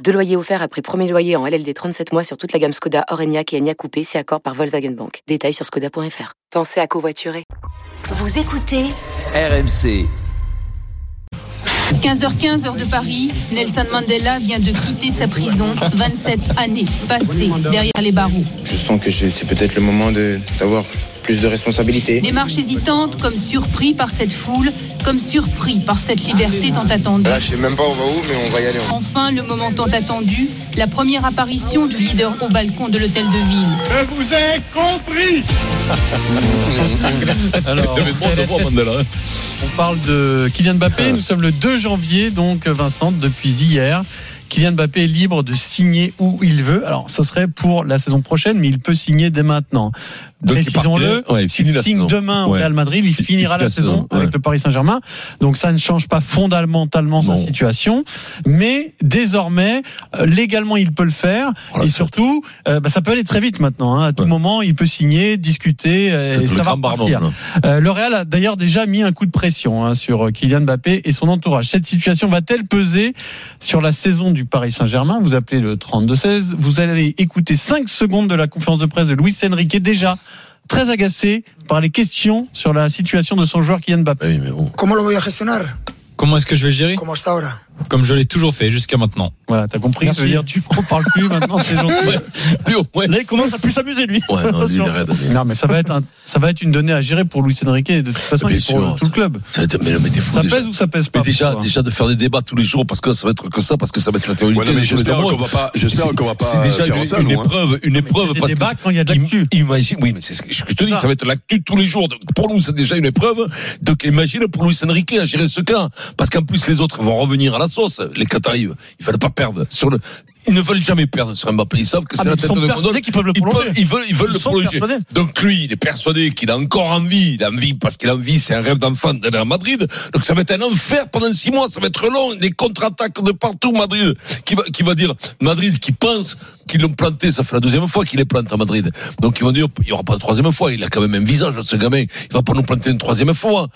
Deux loyers offerts après premier loyer en LLD 37 mois sur toute la gamme Skoda, Orenia et Enya Coupé, si accord par Volkswagen Bank. Détails sur skoda.fr. Pensez à covoiturer. Vous écoutez RMC. 15h15 heure de Paris, Nelson Mandela vient de quitter sa prison. 27 années passées derrière les barreaux. Je sens que c'est peut-être le moment de- d'avoir plus de responsabilités. Démarche hésitante, comme surpris par cette foule, comme surpris par cette liberté tant attendue. Là, je sais même pas on va où, mais on va y aller. Enfin, le moment tant attendu, la première apparition du leader au balcon de l'hôtel de ville. Alors, on parle de Kylian Mbappé. Nous sommes le 2 janvier, donc Vincent, depuis hier. Kylian Mbappé est libre de signer où il veut. Alors, ça serait pour la saison prochaine, mais il peut signer dès maintenant. Précisons-le, ouais, il s'il signe demain au. Real Madrid, il finira la saison avec le Paris Saint-Germain. Donc, ça ne change pas fondamentalement sa situation. Mais désormais, euh, légalement, il peut le faire. Voilà, et surtout, euh, bah, ça peut aller très vite maintenant. hein. À tout moment, il peut signer, discuter, euh, et ça va. Euh, le Real a d'ailleurs déjà mis un coup de pression hein, sur Kylian Mbappé et son entourage. Cette situation va-t-elle peser sur la saison du Paris Saint-Germain? Vous appelez le 32-16. Vous allez écouter 5 secondes de la conférence de presse de Luis Enrique, déjà très agacé par les questions sur la situation de son joueur Kylian Mbappé. Oui, mais bon. ¿Cómo lo voy a gestionar? Comment est-ce que je vais le gérer? Comme je l'ai toujours fait jusqu'à maintenant. Voilà, t'as compris Merci. Ça veut dire tu ne parles plus maintenant, c'est gentil. Là, il commence à plus s'amuser, lui. Ouais, non. Non, mais ça va être un, ça va être une donnée à gérer pour Luis Enrique et de toute façon pour sûr, tout le club. Ça va être- mais, mais t'es fou Ça déjà. pèse ou ça pèse pas Mais déjà, toi déjà de faire des débats tous les jours parce que ça va être que ça, parce que ça va être la théorie. Ouais, non, mais j'espère qu'on va pas, j'espère qu'on va pas C'est déjà faire une, ça, une nous, hein. épreuve, une épreuve des parce débats que quand il y a de l'actu. im- Imagine, oui, mais c'est ce que je te dis, Ça. va être l'actu tous les jours. Pour nous, c'est déjà une épreuve. Donc imagine pour Luis Enrique à gérer ce cas, parce qu'en plus les autres vont revenir à la sauce. Les Qataris, il fallait pas perdre sur le. Ils ne veulent jamais perdre sur Mbappé. Ils savent que Ah, c'est la ils tête de persuadés gondole. qu'ils peuvent le Ils prolonger. peuvent- Ils veulent, ils veulent Ils le prolonger. persuadés. Donc lui, il est persuadé qu'il a encore envie. Il a envie parce qu'il a envie. C'est un rêve d'enfant d'aller à Madrid. Donc ça va être un enfer pendant six mois. Ça va être long. Des contre-attaques de partout. Madrid qui va, qui va dire Madrid qui pense qu'ils l'ont planté. Ça fait la deuxième fois qu'il les plante à Madrid. Donc ils vont dire il y aura pas de troisième fois. Il a quand même un visage ce gamin. Il va pas nous planter une troisième fois.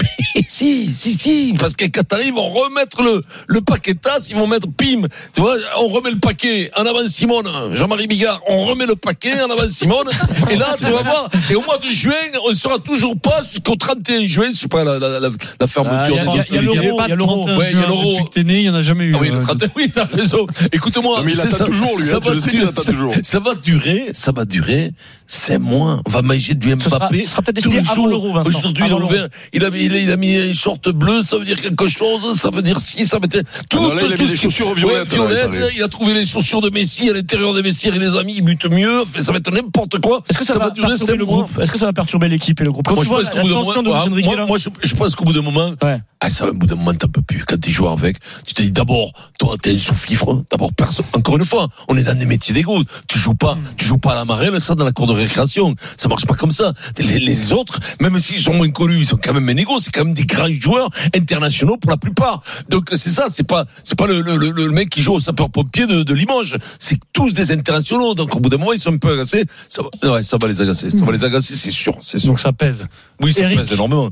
Si, si, si, parce que les Qataris vont remettre le, le paquetas, ils vont mettre pim, tu vois, on remet le paquet en avant Simone, Jean-Marie Bigard, on remet le paquet en avant Simone, et là, tu vas voir, et au mois de juin, on ne sera toujours pas jusqu'au 31 juin, je sais pas, la, la, la, la fermeture Ah, il y a- des il y a- hostilités. il y a l'euro, il y a l'euro. 31 Ouais, il y a juin l'euro. Depuis né, il n'y en a jamais eu. Ah oui, le euh, 31, oui, t'as raison. Écoute-moi. Mais il c'est attend ça- toujours, lui, ça hein, va le sais qu'il durer- attend ça- toujours. Ça va durer, ça va durer 5 mois. On va manger du sera, Mbappé. ce sera peut-être tous décidé avant l'euro, Vincent. Aujourd'hui, il, a ouvert- il a mis, il a, il a mis un short bleu, ça veut dire quelque chose, ça veut dire si, ça veut dire tout, là, il a tout mis ce qui- chaussures Ouais, violettes, là, il violettes, il a trouvé les chaussures de Messi à l'intérieur des vestiaires, il les a mis, il bute mieux, ça va être n'importe quoi. Est-ce que ça, va, durer perturber le groupe? Est-ce que ça va perturber l'équipe et le groupe? Quand Moi, tu je vois pense la qu'au bout d'un tension de Luis Enrique moi, je, je pense qu'au bout d'un moment, Ouais. ah, ça, au bout d'un moment, t'en peux plus. Quand tu joues avec, tu te dis d'abord, toi, t'es un sous-fifre. D'abord, personne. Encore une fois, on est dans des métiers d'ego. Tu joues pas, tu joues pas à la marelle, ça, dans la cour de récréation. Ça marche pas comme ça. Les, les autres, même s'ils sont moins connus, ils sont quand même un C'est quand même des grands joueurs internationaux pour la plupart. Donc, c'est ça. C'est pas, c'est pas le, le, le, le mec qui joue au sapeur-pompier de, de Limoges. C'est tous des internationaux. Donc, au bout d'un moment, ils sont un peu agacés. Ça va, ouais, ça va les agacer. Ça va les agacer, c'est sûr. C'est sûr. Donc ça pèse. Oui, ça Eric. pèse énormément.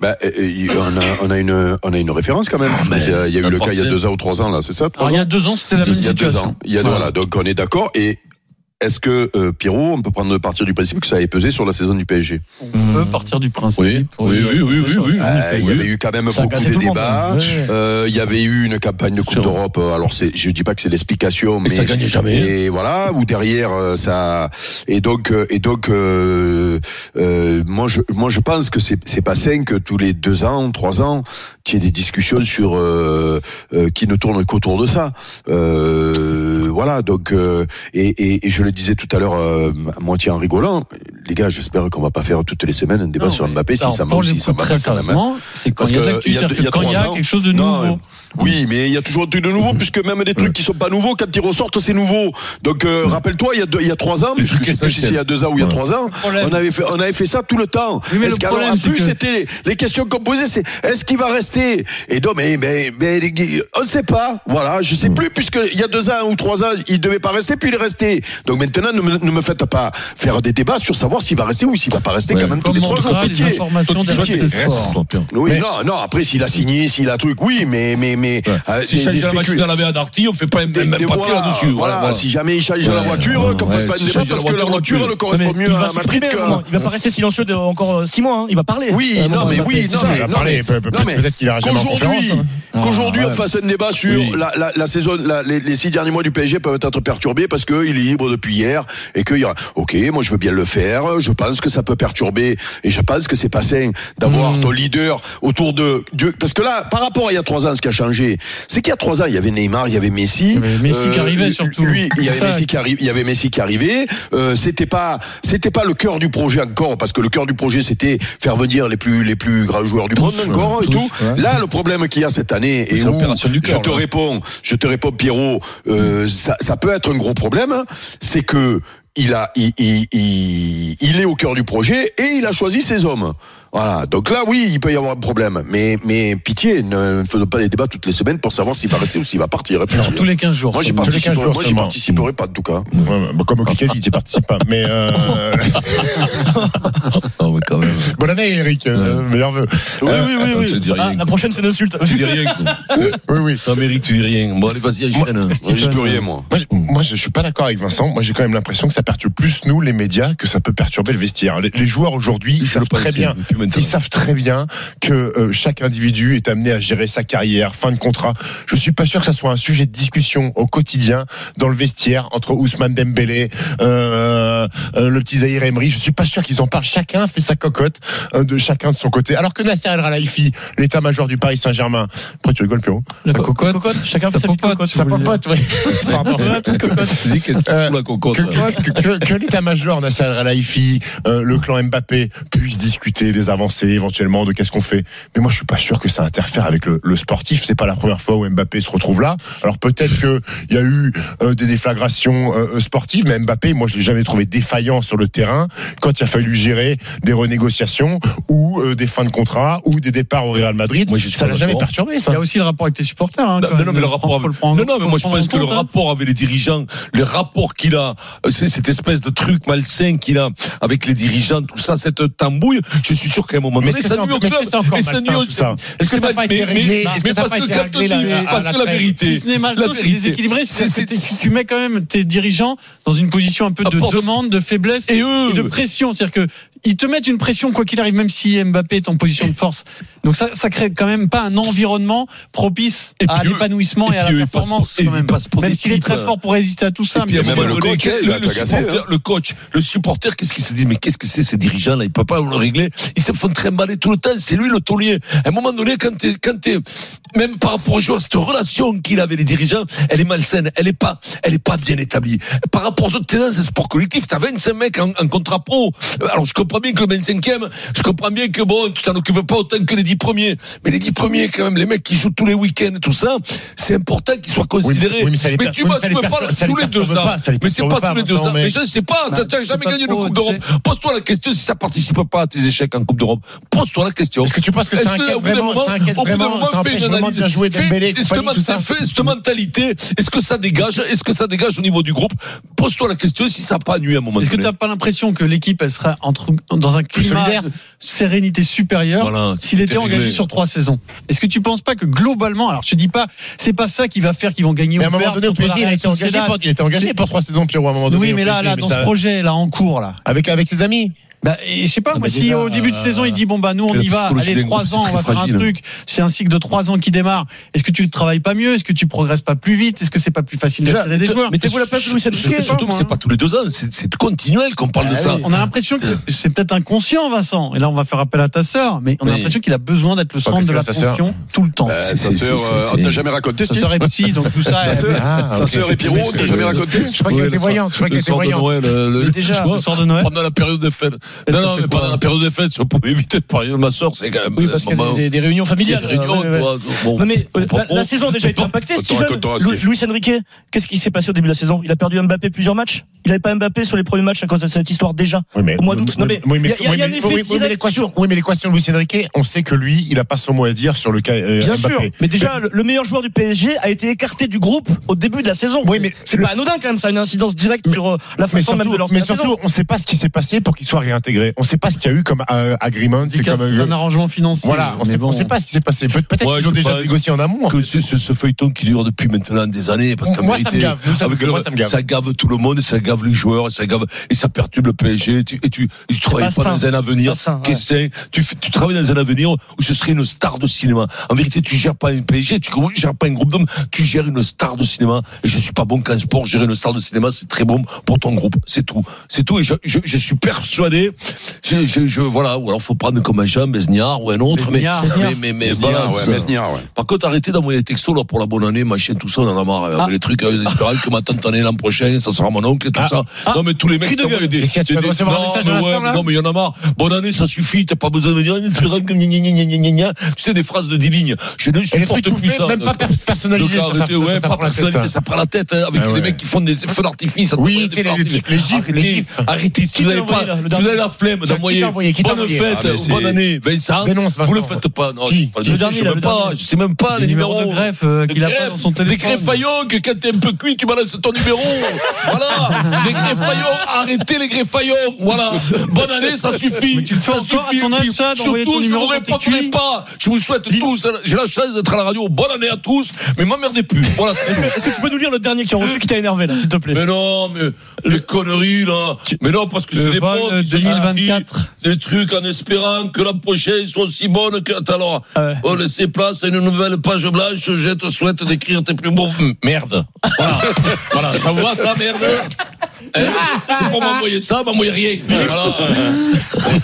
Bah, on, a, on, a une, on a une référence quand même. mais il y a, il y a eu le cas il y a deux ans ou trois ans, là, c'est ça Alors il y a deux ans, c'était la même Il y a deux situation. ans. Il y a, Voilà. voilà, donc on est d'accord. Et est-ce que, euh, Pierrot, on peut prendre partir du principe que ça avait pesé sur la saison du PSG On peut partir du principe. Oui, pour oui, oui, oui, oui, oui. Euh, Il y avait eu quand même Ça beaucoup de débats. hein. Ouais. Euh, Il y avait eu une campagne de Coupe d'Europe. Alors c'est, je dis pas que c'est l'explication, mais ça gagnait jamais. Et voilà, ou derrière euh, ça. Et donc, euh, et donc, euh, euh, moi je, moi je pense que c'est, c'est pas sain que tous les deux ans, trois ans, qu'il y ait des discussions sur euh, euh, qui ne tournent qu'autour de ça. Euh, voilà. Donc, euh, et, et, et je le disais tout à l'heure euh, à moitié en rigolant, les gars, j'espère qu'on va pas faire toutes les semaines un débat Non, sur Mbappé si ça marche, si ça pas quand même. c'est quand il y a de l'actu, que quand il y quelque chose de Non, nouveau. Oui, mais il y a toujours un truc de nouveau, puisque même des trucs qui sont pas nouveaux, quand ils ressortent, c'est nouveau. Donc, euh, rappelle-toi, il y a deux- il y a trois ans, je sais plus si c'est il y a deux ans ou il y a trois ans, on avait fait, on avait fait ça tout le temps. Oui, mais le problème, en plus, que- c'était les questions qu'on posait, c'est est-ce qu'il va rester? Et donc, mais, mais, mais, on ne sait pas. Voilà, je sais plus, puisque il y a deux ans ou trois ans, il devait pas rester, puis il est resté. Donc maintenant, ne me, ne me faites pas faire des débats sur savoir s'il va rester ou s'il va pas rester Ouais. quand même tous Comme les trois jours. Pitié. Pitié. Oui, Mais- non, non. Après, s'il a signé, s'il a truc, oui, mais, mais, mais. Euh, Si des- change des la spécul- machine à laver à Darty, on fait pas un, des- un des- papier voilà, là-dessus. Voilà, Voilà. si jamais il change la voiture, ouais, qu'on fasse ouais, pas de si débat change parce que la voiture, plus. correspond mieux il à va Madrid un moment. Il va pas rester silencieux encore 6 mois. hein. Il va parler. Oui, un non, mais il va oui, parler. non, mais, Peut-être qu'il ira jamais en qu'aujourd'hui, conférence. Qu'aujourd'hui, Ah, on fasse un débat sur Oui. la, la, la saison, la- les, les six derniers mois du PSG peuvent être perturbés parce qu'il est libre depuis hier et qu'il y a, ok, moi je veux bien le faire, je pense que ça peut perturber et je pense que c'est pas sain d'avoir Hmm. ton leader autour de, Dieu, parce que là, par rapport à il y a trois ans, ce qui a changé, c'est qu'il y a trois ans, il y avait Neymar, il y avait Messi, Il y avait Messi qui arrivait, surtout. Lui, il y avait Ça, Messi qui il y avait Messi qui arrivait, euh, c'était pas, c'était pas le cœur du projet encore parce que le cœur du projet c'était faire venir les plus, les plus grands joueurs du Tous, monde encore ouais, et tous, tout. ouais. Là, le problème qu'il y a cette année et où du je te là. réponds, je te réponds Pierrot, euh, ça, ça peut être un gros problème, c'est que il a, il, il, il, il est au cœur du projet et il a choisi ses hommes. Voilà. Donc là, oui, il peut y avoir un problème. Mais, mais pitié, ne faisons pas des débats toutes les semaines pour savoir s'il va rester ou s'il va partir. Non, tous les 15 jours. Moi, j'y seulement. Tous les 15 participerai, moi, participerai pas, en tout cas. Ouais, bah, comme au Kikadi, tu participes pas. Mais euh, Non, mais quand même. bonne année, Eric. euh, Meilleur vœu. Oui, Euh, oui, oui, Ah, la prochaine, c'est une insulte. Tu dis rien. Oui, oui. Non, Amérique, tu dis rien. Bon, allez, vas-y. Moi, j'y peux rien, moi. Moi, je- moi, je suis pas d'accord avec Vincent. Moi, j'ai quand même l'impression que ça perturbe plus nous, les médias, que ça peut perturber le vestiaire. Les, les joueurs aujourd'hui, ils savent très bien. Mais plus maintenant. Ils savent très bien que euh, chaque individu est amené à gérer sa carrière, fin de contrat. Je suis pas sûr que ça soit un sujet de discussion au quotidien dans le vestiaire entre Ousmane Dembélé, euh, euh, le petit Zahir Emery. Je suis pas sûr qu'ils en parlent. Chacun fait sa cocotte euh, de chacun de son côté. Alors que Nasser El Khelaifi, l'état-major du Paris Saint-Germain. Pourquoi tu rigoles, Pierrot La cocotte. Chacun fait sa cocotte, voulez popote, oui. Pardon. Tu dis qu'est-ce que la que, que, l'état-major Nasser El Khelaifi, euh, le clan Mbappé puisse discuter des avancées éventuellement de qu'est-ce qu'on fait. Mais moi, je suis pas sûr que ça interfère avec le, le sportif. C'est pas la première fois où Mbappé se retrouve là. Alors peut-être que il y a eu euh, des déflagrations euh, sportives, mais Mbappé, moi, je l'ai jamais trouvé défaillant sur le terrain quand il a fallu gérer des renégociations ou euh, des fins de contrat ou des départs au Real Madrid. Moi, je suis ça l'a jamais perturbé, Il ça. y a aussi le rapport avec tes supporters. Hein, Non, mais le rapport avec... prendre- Non, non, mais moi je pense en que le compte, rapport avec les dirigeants, le rapport qu'il a, euh, c'est cette espèce de truc malsain qu'il a avec les dirigeants, tout ça, cette tambouille, je suis sûr qu'à un moment Mais donné, ça nuit au club. Et ça nuit au- mal- été mais- parce que parce la que la vérité, Si ce n'est la c'est déséquilibré. Tu mets quand même tes dirigeants dans une position un peu de demande, de faiblesse et de pression. C'est-à-dire que ils te mettent une pression quoi qu'il arrive, même si Mbappé est en position de force. Donc ça, ça crée quand même pas un environnement propice Et à l'épanouissement et, et à la performance pour- quand même. Même s'il est très fort pour résister à tout ça. Puis, mais même le coach, le, supporter, le coach, le supporter, qu'est-ce qu'il se dit? Mais qu'est-ce que c'est ces dirigeants-là? Ils ne peuvent pas le régler. Ils se font trimballer tout le temps. C'est lui le taulier. À un moment donné, quand t'es, quand t'es, même par rapport aux joueurs, cette relation qu'il a avec les dirigeants, elle est malsaine. Elle est pas, elle est pas bien établie. Par rapport aux autres tenants, c'est sport collectif. T'as 25 mecs en, en contrat pro. Alors je comprends bien que le 25e, je comprends bien que bon, tu t'en occupes pas autant que les 10 premiers. Mais les 10 premiers, quand même, les mecs qui jouent tous les week-ends et tout ça, c'est important qu'ils soient considérés. oui, mais tu vois, tu tous les deux ans. Mais c'est pas tous les deux ans. mais- je sais pas, t'as- t'as c'est jamais gagné de Coupe tu d'Europe. Pose-toi la question si ça participe pas à tes échecs en Coupe d'Europe. Pose-toi la question. Est-ce que tu penses que au bout d'un vraiment, au bout d'un moment, ça fais une analyse. Fais- cette mentalité. Est-ce que ça dégage Est-ce que ça dégage au niveau du groupe? Pose-toi la question si ça n'a pas nuit à un moment Est-ce que tu donné. n'as pas l'impression que l'équipe elle sera entre, dans un climat solidaire. de sérénité supérieure Voilà, s'il était engagé réglé. sur trois saisons Est-ce que tu penses pas que globalement, alors je te dis pas, c'est pas ça qui va faire qu'ils vont gagner Mais à ou un moment donné, au PSG, il été engagé pour, il était engagé pour trois saisons, Pierrot, à un moment donné. Oui, mais là, là, dans ce projet là en cours là. Avec, avec ses amis. Bah, et je sais pas, Ah moi, bah si déjà, au début de saison, euh, il dit, bon, bah, nous, on la y va, allez, trois ans, on va faire un truc. C'est un cycle de trois ans qui démarre. Est-ce que tu ne travailles pas mieux? Est-ce que tu progresses pas plus vite? Est-ce que c'est pas plus facile Déjà, d'attirer des joueurs? Mettez-vous la place de Enrique. Surtout que c'est pas tous les deux ans, c'est continuel qu'on parle de Ah ça. oui. On a l'impression que c'est- peut-être inconscient, Vincent. Et là, on va faire appel à ta sœur, mais on a l'impression qu'il a besoin d'être le centre de sœur. l'attention tout le temps. Bah, c'est- sœur, c'est- euh, on t'a jamais raconté, Sa Steve sœur est psy, donc tout ça. Ta sœur, Ah, sœur est Pierrot, on t'a jamais raconté Je crois qu'elle était voyante. Je crois qu'elle Le était de voyante. Euh, Déjà, tu vois, le sort de Noël. pendant la période de fête. Non, non, mais pendant la période des fêtes, si on pouvait éviter de parler de ma soeur, c'est quand même. Oui, parce qu'il y a des, des réunions Il y a familiales. des réunions, toi, bon. Non mais euh, la, saison a déjà été impactée, Steve. Luis Enrique, qu'est-ce qui s'est passé au début de la saison? Il a perdu Mbappé plusieurs matchs? Il n'avait pas Mbappé sur les premiers matchs à cause de cette histoire déjà. Oui, mais, Au mois d'août. Non, mais il y a- un effet oui, mais l'équation- de Luis Enrique, on sait que lui, il a pas son mot à dire sur le cas euh, Bien sûr, mais déjà le, le meilleur joueur du PSG a été écarté du groupe au début de la saison. Oui, mais c'est pas anodin quand même, ça a une incidence directe sur euh, la façon même de lancer mais surtout, on ne sait pas ce qui s'est passé pour qu'il soit réintégré. On ne sait pas ce qu'il y a eu comme euh, agreement. C'est comme un arrangement financier. voilà, on mais sait, bon. on sait pas ce qui s'est passé. Peut- Peut-être Ouais, qu'ils ont déjà négocié en amont. en que fait. c'est ce, ce feuilleton qui dure depuis maintenant des années parce qu'en Moi, ça me vérité, gave. Nous, ça le- moi, ça me gave. tout le monde, ça gave les joueurs, et ça gave et ça perturbe le PSG. Et tu, et tu, et tu travailles pas pas dans un avenir sain, ouais. sain. Tu, tu travailles dans un avenir où ce serait une star de cinéma. En vérité, tu gères pas un PSG, tu gères pas un groupe d'hommes, tu gères une star de cinéma. Et je suis pas bon qu'en sport, gérer une star de cinéma, c'est très bon pour ton groupe. C'est tout. C'est tout. Et je, je, je suis persuadé. Je, je, je- voilà. Ou alors faut prendre comme un Jean Besniard ou un autre. Mais, mais, mais, mais, voilà, ouais, ouais. par contre, arrêtez d'envoyer des textos là pour la bonne année, machin, tout ça, on en a marre. Avec Ah. les trucs, en espérant que ma tante année l'an prochain, ça sera mon oncle et tout Ah. ça. Ah. Non, mais tous les mecs de gueule. des, tu des- des- un non, message mais ouais, là non, mais il y en a marre. Bonne année, ça suffit, t'as pas besoin de me dire, en espérant que gna, gna, gna, gna, gna, gna, tu sais, des phrases de 10 lignes. Je ne supporte plus ça. même pas Donc, per- personnalisés, donc, ça, ça, arrêtez, ça, ouais, pas prend la tête, personnalisé, ça. prend la tête, hein, avec Ah les mecs qui font des feux d'artifice. Oui, des les- gifs, les Arrêtez, gifs. Arrêtez, si vous n'avez pas, le avez la flemme Qui d'envoyer Qui bonne fête, Ah, bonne année, Vincent, Dénonce, vous le Vincent. faites pas. Non, Qui je- Qui je dernier, sais même le pas, dernier. je sais même pas Les les numéros de greffe euh, qu'il a pas greffes, dans son Des téléphone. greffaillons que quand t'es un peu cuit, tu balances ton numéro. voilà. Les greffaillons, arrêtez les greffaillons. Voilà. Bonne année, ça suffit. Mais tu le fais Ça encore à suffit. ton âge, ça, Surtout, je numéro vous répondrai pas. Je vous souhaite tous, j'ai la chance d'être à la radio. Bonne année à tous, mais m'emmerdez plus. Voilà. Est-ce que tu peux nous lire le dernier que tu as reçu qui t'a énervé là, s'il te plaît? Mais non, mais les conneries là. Mais non, parce que Le c'est des potes qui 2024. disent Des trucs en espérant que la prochaine soit aussi bonne que. Alors, Ah ouais. on laisse place à une nouvelle page blanche. Je te souhaite d'écrire tes plus beaux. Merde. Voilà. voilà. Ça vous va, ça, merde Hein C'est pour m'envoyer ça, m'envoyer rien. Voilà.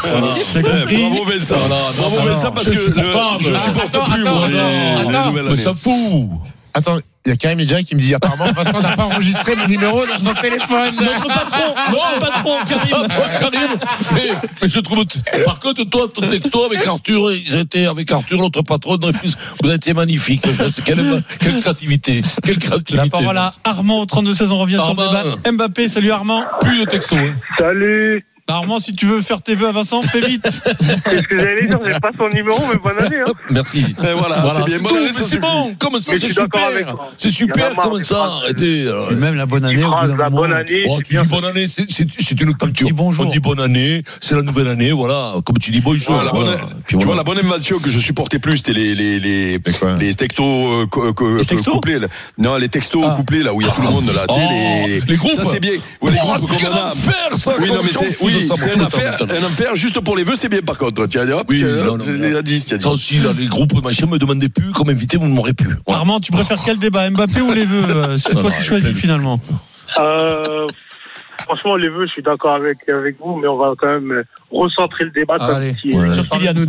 Voilà. Eh, Bravo Vincent. Voilà, Bravo Vincent parce je que je supporte Attends, plus attends, moi les- attends, les attends. nouvelles Mais ça fout. Attends, il y a Karim Edja qui me dit apparemment Vincent n'a pas enregistré mon numéro dans son téléphone. Notre patron, notre patron, Karim. Karim, mais, mais je trouve. Par contre, toi, ton texto avec Arthur, ils étaient avec Arthur, notre patron, Dreyfus, vous avez été magnifique. Quelle, quelle créativité. Quelle créativité. La parole à Armand au 32-16, on revient sur le débat. Mbappé, salut Armand. Plus de texto. Hein. Salut Armand, si tu veux faire tes vœux à Vincent, fais vite. Qu'est-ce que j'allais dire J'ai pas son numéro, mais bonne année. Hein. Merci. Et voilà, c'est bien. ça c'est bon. Comme ça, c'est super. C'est super, comme ça. phrases. Arrêtez. Et même la bonne année. au bout la bonne année, Oh, c'est tu dis bonne année, c'est c'est- c'est une culture. dis bonjour. On dit bonne année, c'est la nouvelle année, voilà. Comme tu dis bonjour. Voilà, voilà. tu vois, la bonne invention que je supportais plus, c'était les, les, les, les textos, euh, textos couplés. là. Non, les textos Ah. couplés, là, où il y a tout le monde, là. Tu sais, Oh, les, les groupes. Ça, c'est bien. Ouais, les Oh, groupes c'est comme quel on a. enfer, ça. Oui, non, mais c'est, oui, c'est un affaire, un affaire juste pour les vœux, c'est bien, par contre. Dire, hop, Oui, tiens, non, hop, non, c'est non. la 10, tiens, Ça aussi, là, les groupes machin me demandaient plus, comme invité, vous ne m'aurez plus. Voilà. Armand, tu préfères quel débat Mbappé ou les vœux euh, C'est toi qui choisis finalement. Euh, franchement, les vœux, je suis d'accord avec, avec vous, mais on va quand même recentrer le débat. Allez. si- Ouais. Sur Kylian, nous.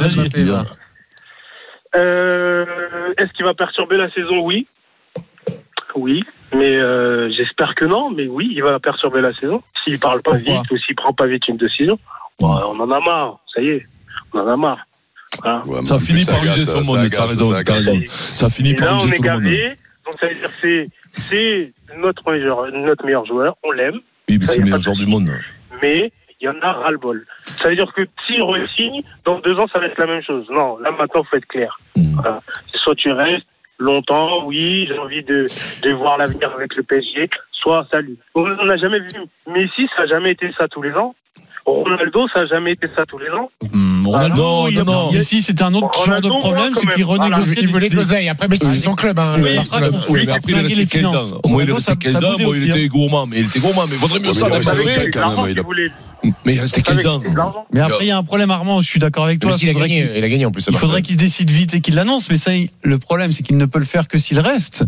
Euh, Est-ce qu'il va perturber la saison? Oui. Oui. Mais euh, j'espère que non, mais oui, il va perturber la saison. S'il parle pas Pourquoi vite ou s'il prend pas vite une décision, on en a marre. Ça y est, on en a marre. Hein. Ouais, Ça finit par user son ça monde, ça. Ça finit par on user est tout le monde. gardé. Donc, ça veut dire que c'est, c'est notre meilleur, notre meilleur joueur. On l'aime. Oui, mais c'est le meilleur joueur du monde. mais il y en a ras-le-bol. Ça veut dire que s'il re-signe, dans deux ans, ça va être la même chose. Non, là maintenant, faut être clair. Mm. Voilà. Soit tu restes longtemps, oui, j'ai envie de, de voir l'avenir avec le PSG, soit salut. On n'a jamais vu. Messi, ça n'a jamais été ça tous les ans. Ronaldo, ça n'a jamais été ça tous les ans. Hum, Ronaldo, Non, il non, non. a- Ici, c'était un autre genre de problème, c'est qu'il renégociait. Il voulait l'oseille. Après, mais c'est son club. Hein, Oui, Barcelone. après, Oui, mais après, il est resté 15 finances. ans. Au moins, il est resté ça- 15 ça ans. Bon, il était gourmand, mais il était gourmand. Mais il vaudrait mieux ça, mais il restait Vous savez, 15 ans. Mais après, il y a un problème, Armand, je suis d'accord avec toi. Il a gagné en plus. Il faudrait qu'il se décide vite et qu'il l'annonce, mais ça, le problème, c'est qu'il ne peut le faire que s'il reste.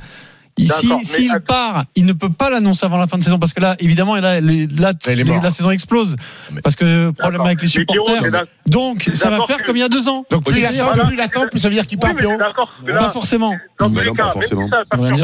Ici, mais s'il part, il ne peut pas l'annoncer avant la fin de saison parce que là, évidemment, là, les- là, les- la saison explose parce que problème avec les supporters. Donc, ça va faire que- comme il y a deux ans. Donc plus il Oui, attend, voilà. plus il attend, plus ça veut dire qu'il Oui, part, mais que Pas forcément. Dans tous les non, pas cas, même forcément. si ça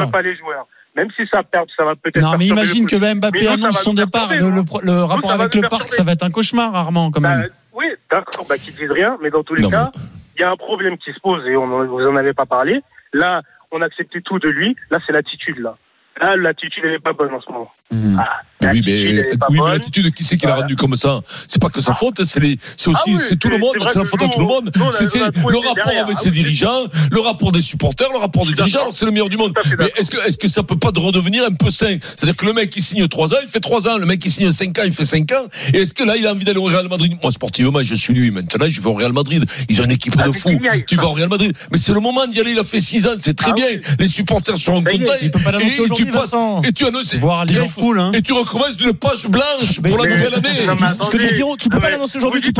ne pas les joueurs. même si ça perd, ça va peut-être. Non, mais imagine que Mbappé annonce son départ. Le, perturber, le- nous. le Nous, rapport avec le parc, ça va être un cauchemar, Armand, quand Bah, même. oui, d'accord, bah, qu'ils disent rien, mais dans tous les Non, cas, il y a un problème qui se pose et on vous en avez pas parlé. Là, on acceptait tout de lui. Là, c'est l'attitude, là. Là, l'attitude, elle n'est pas bonne en ce moment. Mhm. Voilà. Oui, L'attitude, mais, oui, l'attitude, qui c'est qui l'a Voilà. rendu comme ça? C'est pas que sa faute, c'est les, c'est aussi, Ah oui, c'est tout le monde, c'est la faute à tout le monde. C'est le rapport derrière. avec Ah ses oui. dirigeants, le rapport des supporters, le rapport du D'accord. dirigeant, alors c'est le meilleur du monde. Mais est-ce que, est-ce que ça peut pas de redevenir un peu sain? C'est-à-dire que le mec, il signe 3 ans, il fait 3 ans, le mec, il signe 5 ans, il fait 5 ans. Et est-ce que là, il a envie d'aller au Real Madrid? Moi, sportivement, je suis lui. Maintenant, je vais au Real Madrid. Ils ont une équipe Ah, de fous. Tu vas au Real Madrid. Mais c'est le moment d'y aller, il a fait 6 ans, c'est très Ah bien. Les supporters seront contents. Et- tu aujourd'hui, passes- Vincent. Et tu annonces. Voir Liverpool, hein. Et tu recommences d'une page blanche Mais- pour la nouvelle année. Parce que. Pierrot, tu peux pas l'annoncer aujourd'hui, vous tu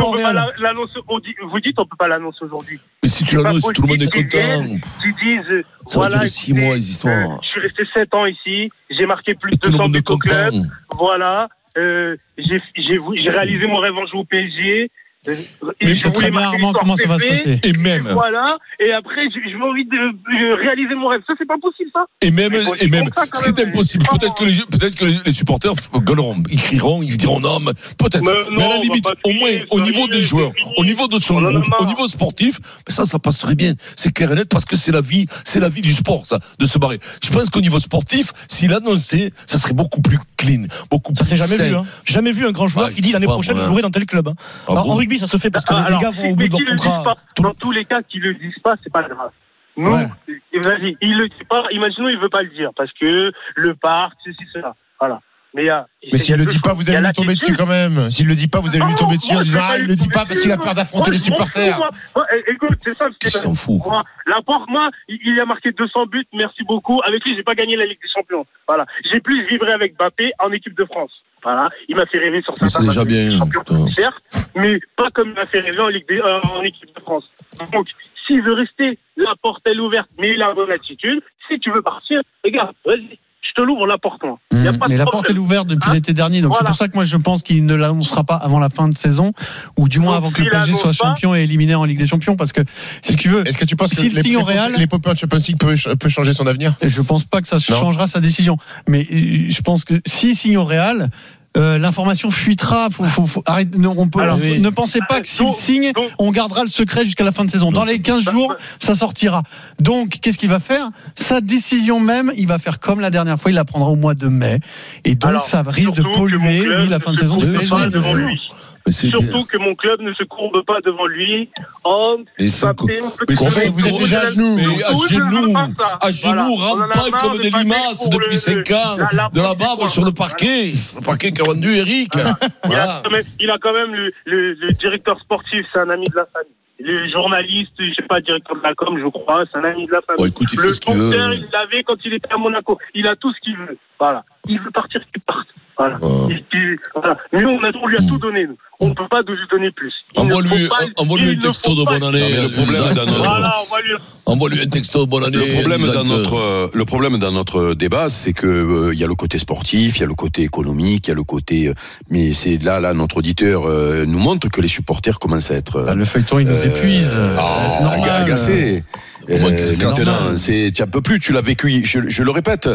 l'annoncer au- Vous dites, on peut pas l'annoncer aujourd'hui. Mais si tu l'annonces, tout le monde est content. viennent, Qui disent, voilà, durer six écoutez, mois, les histoires. euh, je suis resté 7 ans ici, j'ai marqué plus Et de tout le 200 monde buts au club. Voilà, euh, j'ai réalisé mon rêve en jouant au PSG. Mais je très bien, Armand, comment ça va se passer Et même, Voilà, et après, j'ai j'ai envie de réaliser mon rêve. Ça, c'est pas possible, ça. et même, et même, ce qui est même. impossible, Oh. peut-être que les, peut-être que les, supporters gueuleront, ils crieront, ils diront non, mais peut-être. Mais à on la limite, au moins, au niveau des joueurs, au niveau de son groupe, au niveau sportif, mais ça, ça passerait bien. C'est clair et net parce que c'est la vie, c'est la vie du sport, ça, de se barrer. Je pense qu'au niveau sportif, s'il annonçait, ça serait beaucoup plus clean, beaucoup Ça plus s'est jamais sain. vu, hein. Jamais vu un grand joueur Ah, qui dit je l'année prochaine, je jouerai dans tel club. hein. Ah Alors, bon en rugby, ça se fait parce que les- Alors, les gars vont au bout de leur contrat. pas. Tout- Dans tous les cas, qu'ils le disent pas, c'est pas grave. Nous, Ouais. il le dit pas. Imaginons, il veut pas le dire parce que le parc, ceci, cela. Voilà. Mais il il y Mais s'il le dit pas, vous Il allez lui tomber dessus quand même. S'il le dit pas, vous allez lui tomber dessus en disant ah, il le dit pas parce qu'il a peur d'affronter les supporters. é- Écoute, c'est ça. Ils s'en. Moi, Laporte, moi, il il a marqué 200 buts, merci beaucoup. Avec lui, j'ai pas gagné la Ligue des Champions. Voilà. J'ai plus vibré avec Mbappé en équipe de France. Voilà. Il m'a fait rêver sur certains c'est déjà bien, certes, mais pas comme il m'a fait rêver en, Ligue des- euh, en équipe de France. Donc, s'il veut rester, la porte elle est ouverte, mais il a une bonne attitude. Si tu veux partir, regarde, vas-y, je te l'ouvre la porte, moi. Il y a Mmh. de Mais la porte est ouverte depuis Hein l'été dernier, donc c'est pour ça que moi je pense qu'il ne l'annoncera pas avant la fin de saison, ou du moins Donc, avant que le PSG soit champion et éliminé en Ligue des Champions, parce que si tu veux, Est-ce que tu penses que S'il les- signe au les- Real- l'épopée en Champions League peut, peut changer son avenir? Je pense pas que ça Non. changera sa décision. Mais euh, je pense que s'il signe au Real, euh, l'information fuitera. Faut, faut, faut- arrête, non, on peut, Alors, on- oui. Ne pensez pas que s'il signe, donc- on gardera le secret jusqu'à la fin de saison. Dans les 15 Bah, jours, bah- ça sortira. Donc, qu'est-ce qu'il va faire? Sa décision même, il va faire comme la dernière fois, il la prendra au mois de mai. Et donc, Alors, ça risque de polluer club la fin de saison PSG. Surtout que mon club ne se courbe pas devant lui. Oh, Mais peut mais vous êtes déjà à genoux. Mais à genoux, à genoux, en rampant comme de des limaces depuis le- 5 ans, la- la de la bave sur le parquet, le parquet qu'a rendu Eric. Il a, quand même, il a quand même le, le, le directeur sportif, c'est un ami de la famille. Le journaliste, je sais pas, directeur de la com, je crois, c'est un ami de la famille. Bon, écoute, il fait le ce qu'il compteur, veut. il l'avait quand il était à Monaco. Il a tout ce qu'il veut. Voilà. Il veut partir, qu'il parte. Voilà. Oh. Il- il- voilà. Nous, on, a, on lui a Mm. tout donné, nous. On ne peut pas lui donner plus. Envoie-lui un texto de bonne année. Le problème Zach. dans notre- Voilà, Envoie-lui un texto de bonne année. Le problème dans notre euh, le problème dans notre débat, c'est que euh, il y a le côté sportif, il y a le côté économique, il y a le côté. euh, mais c'est là, là, notre auditeur euh, nous montre que les supporters commencent à être. Bah, le feuilleton, il nous euh, épuise. ah, c'est normal. agacés. Au moins Euh, maintenant, c'est, tu un peu plus, tu l'as vécu. Je, je le répète,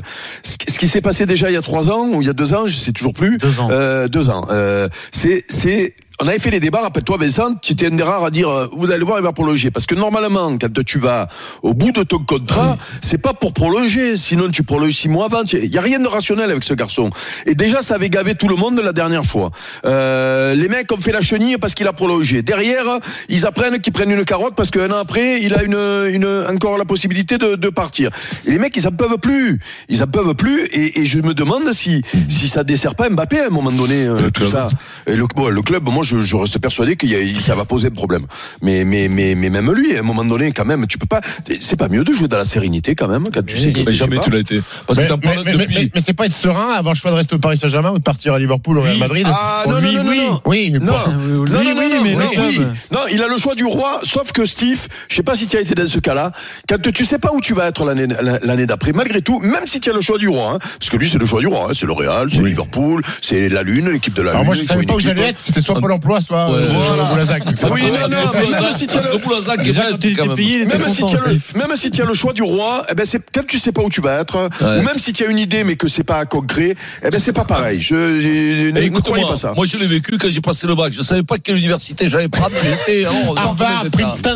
ce, qui- ce qui s'est passé déjà il y a trois ans ou il y a deux ans, je sais toujours plus. Deux ans. Euh, deux ans. Euh, c'est, c'est, on avait fait les débats, rappelle-toi Vincent, tu étais un des rares à dire, euh, vous allez voir, il va prolonger. Parce que normalement, quand tu vas au bout de ton contrat, c'est pas pour prolonger, sinon tu prolonges six mois avant. Il y a rien de rationnel avec ce garçon. Et déjà, ça avait gavé tout le monde la dernière fois. Euh, les mecs ont fait la chenille parce qu'il a prolongé. Derrière, ils apprennent qu'ils prennent une carotte parce qu'un an après, il a une, une, encore la possibilité de, de partir. Et les mecs, ils en peuvent plus. Ils en peuvent plus. Et, et je me demande si, si ça dessert pas Mbappé à un moment donné, euh, tout club. ça. Et le, bon, le club, moi, je, je reste persuadé que ça va poser un problème. Mais, mais, mais, mais même lui, à un moment donné, quand même, tu peux pas. C'est pas mieux de jouer dans la sérénité, quand même, quand tu sais que. Mais je sais jamais pas. tu l'as été. Parce que Mais, mais, parles mais- mais- depuis. mais c'est pas être serein avoir le choix de rester au Paris Saint-Germain ou de partir à Liverpool ou au Real Madrid Ah, non, lui, non, non, oui, non. oui. Non, oui, non, il a le choix du roi, sauf que Steve, je sais pas si tu as été dans ce cas-là, quand tu sais pas où tu vas être l'année l'année d'après, malgré tout, même si tu as le choix du roi, hein, parce que lui c'est le choix du roi, hein, c'est le Real, c'est Liverpool, c'est la Lune, l'équipe de la Alors Lune. moi je savais pas où équipe- j'allais être, c'était soit Pôle emploi soit Ouais, euh, voilà. Boulazac. Oui, non, non, mais même si tu as le- Boulazac quand même. payé, si, content. tu as le, même si tu as le choix du roi, eh ben c'est quand tu sais pas où tu vas être, Ouais. ou même si tu as une idée mais que c'est pas concret, eh ben c'est pas pareil. Je, je Eh, ne écoute-moi, croyez pas ça. Moi, je l'ai vécu quand j'ai passé le bac. Je savais pas quelle université j'allais prendre. J'étais, Harvard, Princeton.